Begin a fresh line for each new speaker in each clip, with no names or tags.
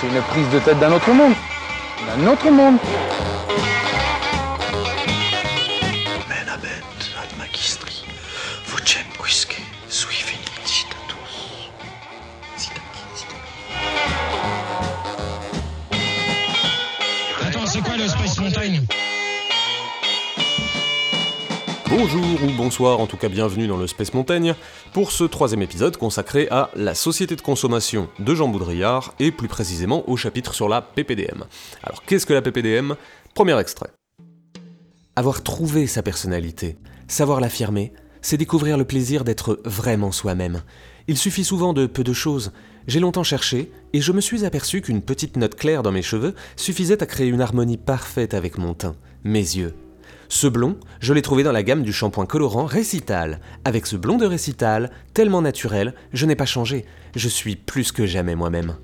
c'est une prise de tête d'un autre monde. D'un autre monde.
Bonjour ou bonsoir, en tout cas bienvenue dans le Space Montaigne, pour ce troisième épisode consacré à la société de consommation de Jean Boudrillard, et plus précisément au chapitre sur la PPDM. Alors qu'est-ce que la PPDM Premier extrait. Avoir trouvé sa personnalité, savoir l'affirmer, c'est découvrir le plaisir d'être vraiment soi-même. Il suffit souvent de peu de choses. J'ai longtemps cherché, et je me suis aperçu qu'une petite note claire dans mes cheveux suffisait à créer une harmonie parfaite avec mon teint, mes yeux, ce blond, je l'ai trouvé dans la gamme du shampoing colorant Récital. Avec ce blond de Récital, tellement naturel, je n'ai pas changé. Je suis plus que jamais moi-même.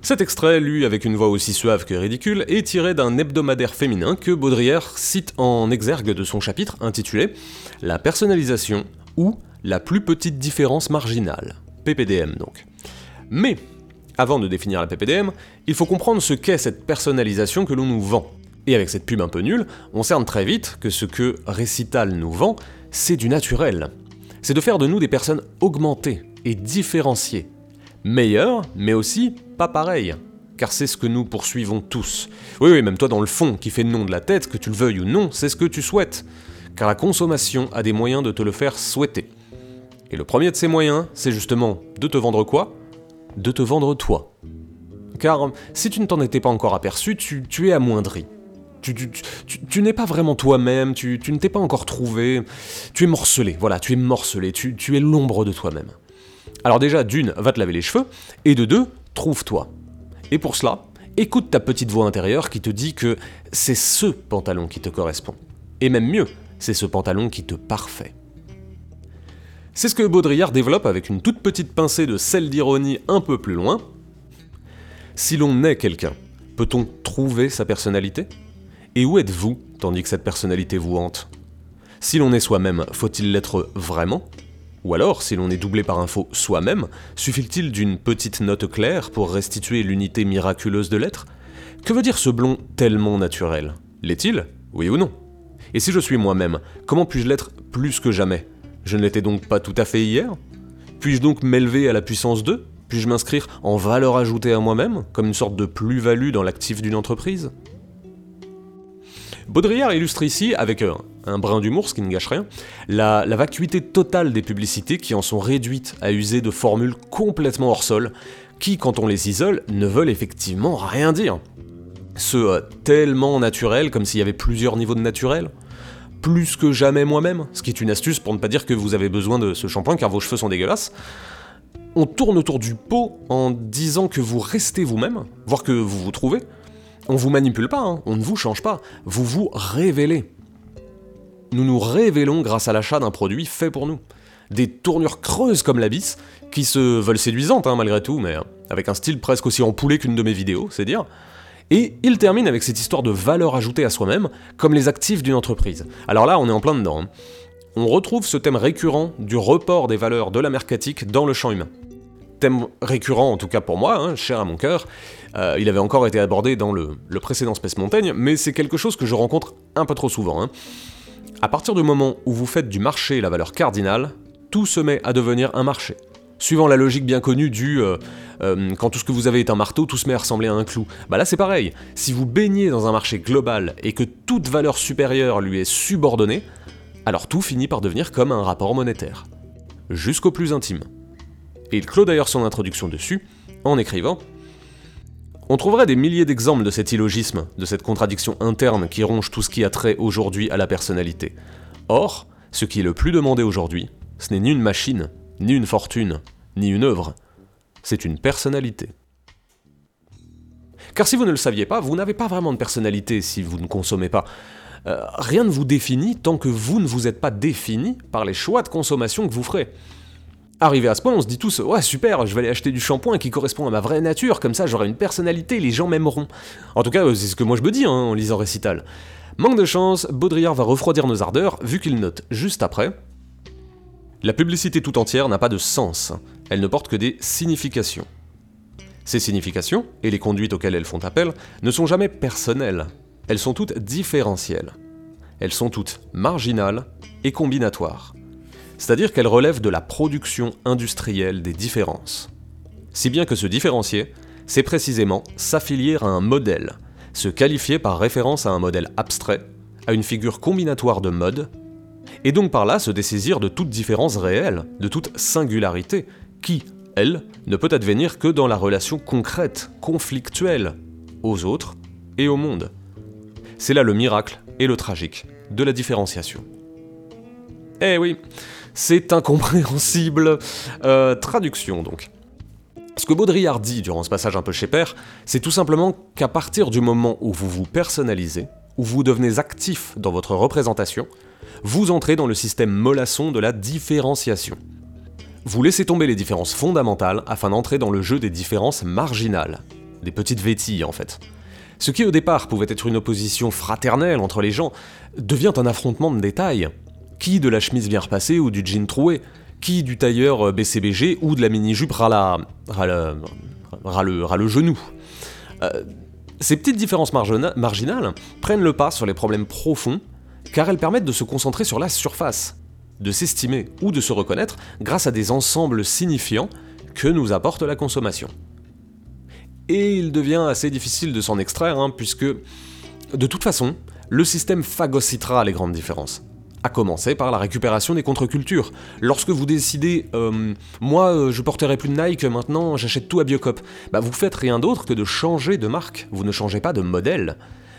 Cet extrait, lu avec une voix aussi suave que ridicule, est tiré d'un hebdomadaire féminin que Baudrillard cite en exergue de son chapitre intitulé La personnalisation ou la plus petite différence marginale. PPDM donc. Mais, avant de définir la PPDM, il faut comprendre ce qu'est cette personnalisation que l'on nous vend. Et avec cette pub un peu nulle, on cerne très vite que ce que Récital nous vend, c'est du naturel. C'est de faire de nous des personnes augmentées et différenciées. Meilleures, mais aussi pas pareilles. Car c'est ce que nous poursuivons tous. Oui, oui, même toi dans le fond, qui fait nom de la tête, que tu le veuilles ou non, c'est ce que tu souhaites. Car la consommation a des moyens de te le faire souhaiter. Et le premier de ces moyens, c'est justement de te vendre quoi? De te vendre toi. Car si tu ne t'en étais pas encore aperçu, tu es amoindri tu, n'es pas vraiment toi-même, tu, ne t'es pas encore trouvé, tu es morcelé, voilà, tu es morcelé, tu, es l'ombre de toi-même. Alors déjà, d'une, va te laver les cheveux, et de deux, trouve-toi. Et pour cela, écoute ta petite voix intérieure qui te dit que c'est ce pantalon qui te correspond. Et même mieux, c'est ce pantalon qui te parfait. C'est ce que Baudrillard développe avec une toute petite pincée de sel d'ironie un peu plus loin. Si l'on est quelqu'un, peut-on trouver sa personnalité? Et où êtes-vous tandis que cette personnalité vous hante? Si l'on est soi-même, faut-il l'être vraiment? Ou alors, si l'on est doublé par un faux soi-même, suffit-il d'une petite note claire pour restituer l'unité miraculeuse de l'être? Que veut dire ce blond tellement naturel? L'est-il? Oui ou non? Et si je suis moi-même, comment puis-je l'être plus que jamais? Je ne l'étais donc pas tout à fait hier? Puis-je donc m'élever à la puissance 2 Puis-je m'inscrire en valeur ajoutée à moi-même, comme une sorte de plus-value dans l'actif d'une entreprise? Baudrillard illustre ici, avec un brin d'humour, ce qui ne gâche rien, la, vacuité totale des publicités qui en sont réduites à user de formules complètement hors sol, qui, quand on les isole, ne veulent effectivement rien dire. Ce euh, tellement naturel, comme s'il y avait plusieurs niveaux de naturel, plus que jamais moi-même, ce qui est une astuce pour ne pas dire que vous avez besoin de ce shampoing car vos cheveux sont dégueulasses. On tourne autour du pot en disant que vous restez vous-même, voire que vous vous trouvez, on vous manipule pas, hein. on ne vous change pas, vous vous révélez. Nous nous révélons grâce à l'achat d'un produit fait pour nous. Des tournures creuses comme l'abysse, qui se veulent séduisantes hein, malgré tout, mais hein, avec un style presque aussi empoulé qu'une de mes vidéos, c'est dire. Et il termine avec cette histoire de valeur ajoutée à soi-même, comme les actifs d'une entreprise. Alors là, on est en plein dedans. On retrouve ce thème récurrent du report des valeurs de la mercatique dans le champ humain thème récurrent, en tout cas pour moi, cher à mon cœur. Euh, il avait encore été abordé dans le, précédent Space Montaigne, mais c'est quelque chose que je rencontre un peu trop souvent. Hein. À partir du moment où vous faites du marché la valeur cardinale, tout se met à devenir un marché. Suivant la logique bien connue du euh, euh, quand tout ce que vous avez est un marteau, tout se met à ressembler à un clou. Bah là c'est pareil, si vous baignez dans un marché global et que toute valeur supérieure lui est subordonnée, alors tout finit par devenir comme un rapport monétaire. Jusqu'au plus intime. Et il clôt d'ailleurs son introduction dessus, en écrivant On trouverait des milliers d'exemples de cet illogisme, de cette contradiction interne qui ronge tout ce qui a trait aujourd'hui à la personnalité. Or, ce qui est le plus demandé aujourd'hui, ce n'est ni une machine, ni une fortune, ni une œuvre, c'est une personnalité. Car si vous ne le saviez pas, vous n'avez pas vraiment de personnalité si vous ne consommez pas. Euh, rien ne vous définit tant que vous ne vous êtes pas défini par les choix de consommation que vous ferez. Arrivé à ce point, on se dit tous Ouais, super, je vais aller acheter du shampoing qui correspond à ma vraie nature, comme ça j'aurai une personnalité, les gens m'aimeront. En tout cas, c'est ce que moi je me dis hein, en lisant Récital. Manque de chance, Baudrillard va refroidir nos ardeurs, vu qu'il note juste après La publicité tout entière n'a pas de sens, elle ne porte que des significations. Ces significations, et les conduites auxquelles elles font appel, ne sont jamais personnelles, elles sont toutes différentielles. Elles sont toutes marginales et combinatoires. C'est-à-dire qu'elles relèvent de la production industrielle des différences. Si bien que se différencier, c'est précisément s'affilier à un modèle, se qualifier par référence à un modèle abstrait, à une figure combinatoire de mode, et donc par là se dessaisir de toute différence réelle, de toute singularité, qui, elle, ne peut advenir que dans la relation concrète, conflictuelle, aux autres et au monde. C'est là le miracle et le tragique de la différenciation. Eh oui, c'est incompréhensible. Euh, traduction donc. Ce que Baudrillard dit durant ce passage un peu chez Père, c'est tout simplement qu'à partir du moment où vous vous personnalisez, où vous devenez actif dans votre représentation, vous entrez dans le système mollasson de la différenciation. Vous laissez tomber les différences fondamentales afin d'entrer dans le jeu des différences marginales, des petites vétilles en fait. Ce qui au départ pouvait être une opposition fraternelle entre les gens, devient un affrontement de détails. Qui de la chemise bien repassée ou du jean troué? Qui du tailleur BCBG ou de la mini-jupe ras, la, le, genou? Euh, Ces petites différences marginales prennent le pas sur les problèmes profonds car elles permettent de se concentrer sur la surface, de s'estimer ou de se reconnaître grâce à des ensembles signifiants que nous apporte la consommation. Et il devient assez difficile de s'en extraire, hein, puisque, de toute façon, le système phagocytera les grandes différences. À commencer par la récupération des contre-cultures. Lorsque vous décidez, euh, moi euh, je porterai plus de Nike, maintenant j'achète tout à Biocop, bah vous faites rien d'autre que de changer de marque, vous ne changez pas de modèle.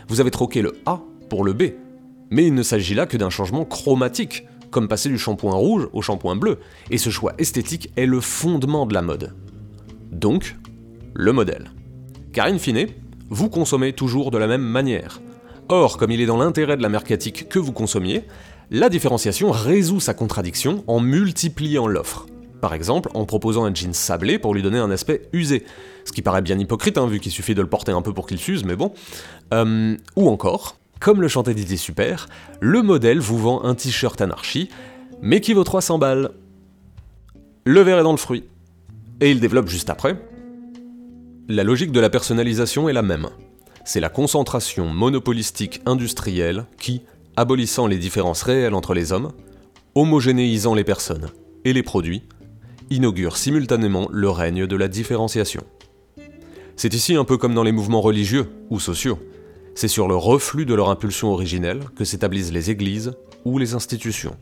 Vous avez troqué le A pour le B. Mais il ne s'agit là que d'un changement chromatique, comme passer du shampoing rouge au shampoing bleu, et ce choix esthétique est le fondement de la mode. Donc, le modèle. Car in fine, vous consommez toujours de la même manière. Or, comme il est dans l'intérêt de la mercatique que vous consommiez, la différenciation résout sa contradiction en multipliant l'offre. Par exemple, en proposant un jean sablé pour lui donner un aspect usé. Ce qui paraît bien hypocrite, hein, vu qu'il suffit de le porter un peu pour qu'il s'use, mais bon. Euh, ou encore, comme le chantait Didier Super, le modèle vous vend un t-shirt anarchie, mais qui vaut 300 balles. Le verre est dans le fruit. Et il développe juste après. La logique de la personnalisation est la même. C'est la concentration monopolistique industrielle qui, abolissant les différences réelles entre les hommes, homogénéisant les personnes et les produits, inaugure simultanément le règne de la différenciation. C'est ici un peu comme dans les mouvements religieux ou sociaux c'est sur le reflux de leur impulsion originelle que s'établissent les églises ou les institutions.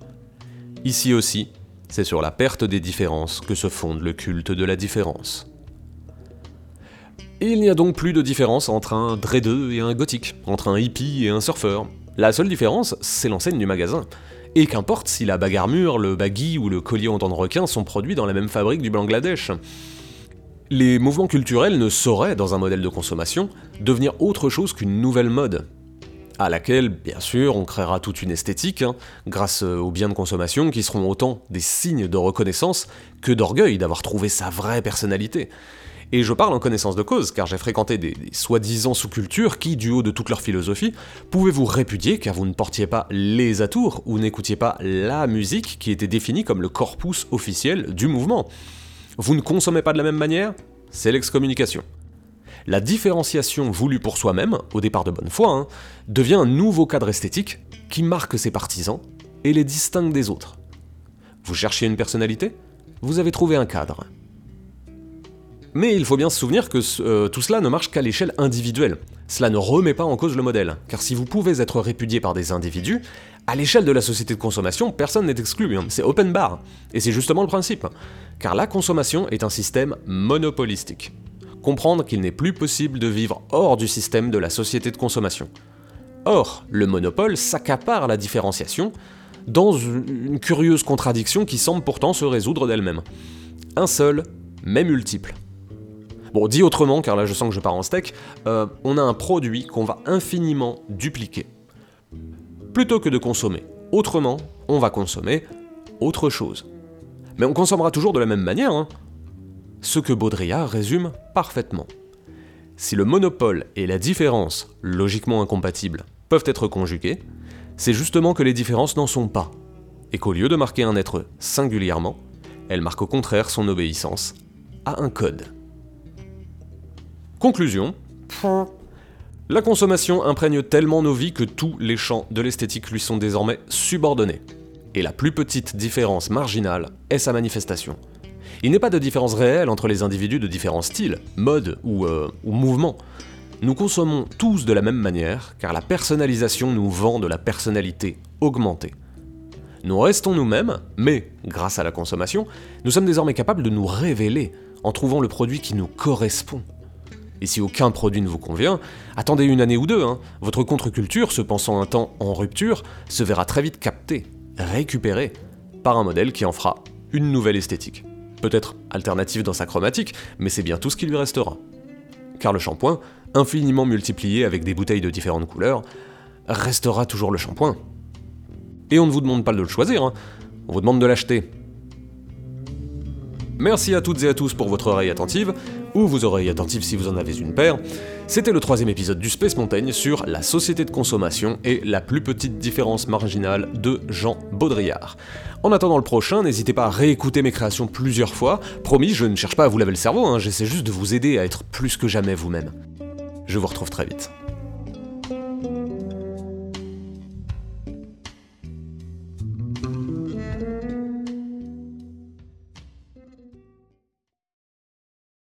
Ici aussi, c'est sur la perte des différences que se fonde le culte de la différence. Il n'y a donc plus de différence entre un dreadeux et un gothique, entre un hippie et un surfeur. La seule différence, c'est l'enseigne du magasin. Et qu'importe si la bagarre mûre, le baggy ou le collier en dents de requin sont produits dans la même fabrique du Bangladesh. Les mouvements culturels ne sauraient, dans un modèle de consommation, devenir autre chose qu'une nouvelle mode, à laquelle, bien sûr, on créera toute une esthétique, hein, grâce aux biens de consommation qui seront autant des signes de reconnaissance que d'orgueil d'avoir trouvé sa vraie personnalité. Et je parle en connaissance de cause, car j'ai fréquenté des, soi-disant sous-cultures qui, du haut de toute leur philosophie, pouvaient vous répudier car vous ne portiez pas les atours ou n'écoutiez pas la musique qui était définie comme le corpus officiel du mouvement. Vous ne consommez pas de la même manière? C'est l'excommunication. La différenciation voulue pour soi-même, au départ de bonne foi, hein, devient un nouveau cadre esthétique qui marque ses partisans et les distingue des autres. Vous cherchiez une personnalité? Vous avez trouvé un cadre. Mais il faut bien se souvenir que euh, tout cela ne marche qu'à l'échelle individuelle. Cela ne remet pas en cause le modèle, car si vous pouvez être répudié par des individus, à l'échelle de la société de consommation, personne n'est exclu, hein. c'est open bar. Et c'est justement le principe. Car la consommation est un système monopolistique. Comprendre qu'il n'est plus possible de vivre hors du système de la société de consommation. Or, le monopole s'accapare la différenciation dans une curieuse contradiction qui semble pourtant se résoudre d'elle-même. Un seul, mais multiple. Bon, dit autrement, car là je sens que je pars en steak, euh, on a un produit qu'on va infiniment dupliquer plutôt que de consommer autrement, on va consommer autre chose. Mais on consommera toujours de la même manière, hein. Ce que Baudrillard résume parfaitement. Si le monopole et la différence, logiquement incompatibles, peuvent être conjugués, c'est justement que les différences n'en sont pas, et qu'au lieu de marquer un être singulièrement, elles marquent au contraire son obéissance à un code. Conclusion. La consommation imprègne tellement nos vies que tous les champs de l'esthétique lui sont désormais subordonnés. Et la plus petite différence marginale est sa manifestation. Il n'est pas de différence réelle entre les individus de différents styles, modes ou, euh, ou mouvements. Nous consommons tous de la même manière, car la personnalisation nous vend de la personnalité augmentée. Nous restons nous-mêmes, mais, grâce à la consommation, nous sommes désormais capables de nous révéler en trouvant le produit qui nous correspond. Et si aucun produit ne vous convient, attendez une année ou deux, hein. votre contre-culture, se pensant un temps en rupture, se verra très vite captée, récupérée, par un modèle qui en fera une nouvelle esthétique. Peut-être alternative dans sa chromatique, mais c'est bien tout ce qui lui restera. Car le shampoing, infiniment multiplié avec des bouteilles de différentes couleurs, restera toujours le shampoing. Et on ne vous demande pas de le choisir, hein. on vous demande de l'acheter. Merci à toutes et à tous pour votre oreille attentive, ou vos oreilles attentives si vous en avez une paire. C'était le troisième épisode du Space Montaigne sur la société de consommation et la plus petite différence marginale de Jean Baudrillard. En attendant le prochain, n'hésitez pas à réécouter mes créations plusieurs fois. Promis, je ne cherche pas à vous laver le cerveau, hein, j'essaie juste de vous aider à être plus que jamais vous-même. Je vous retrouve très vite.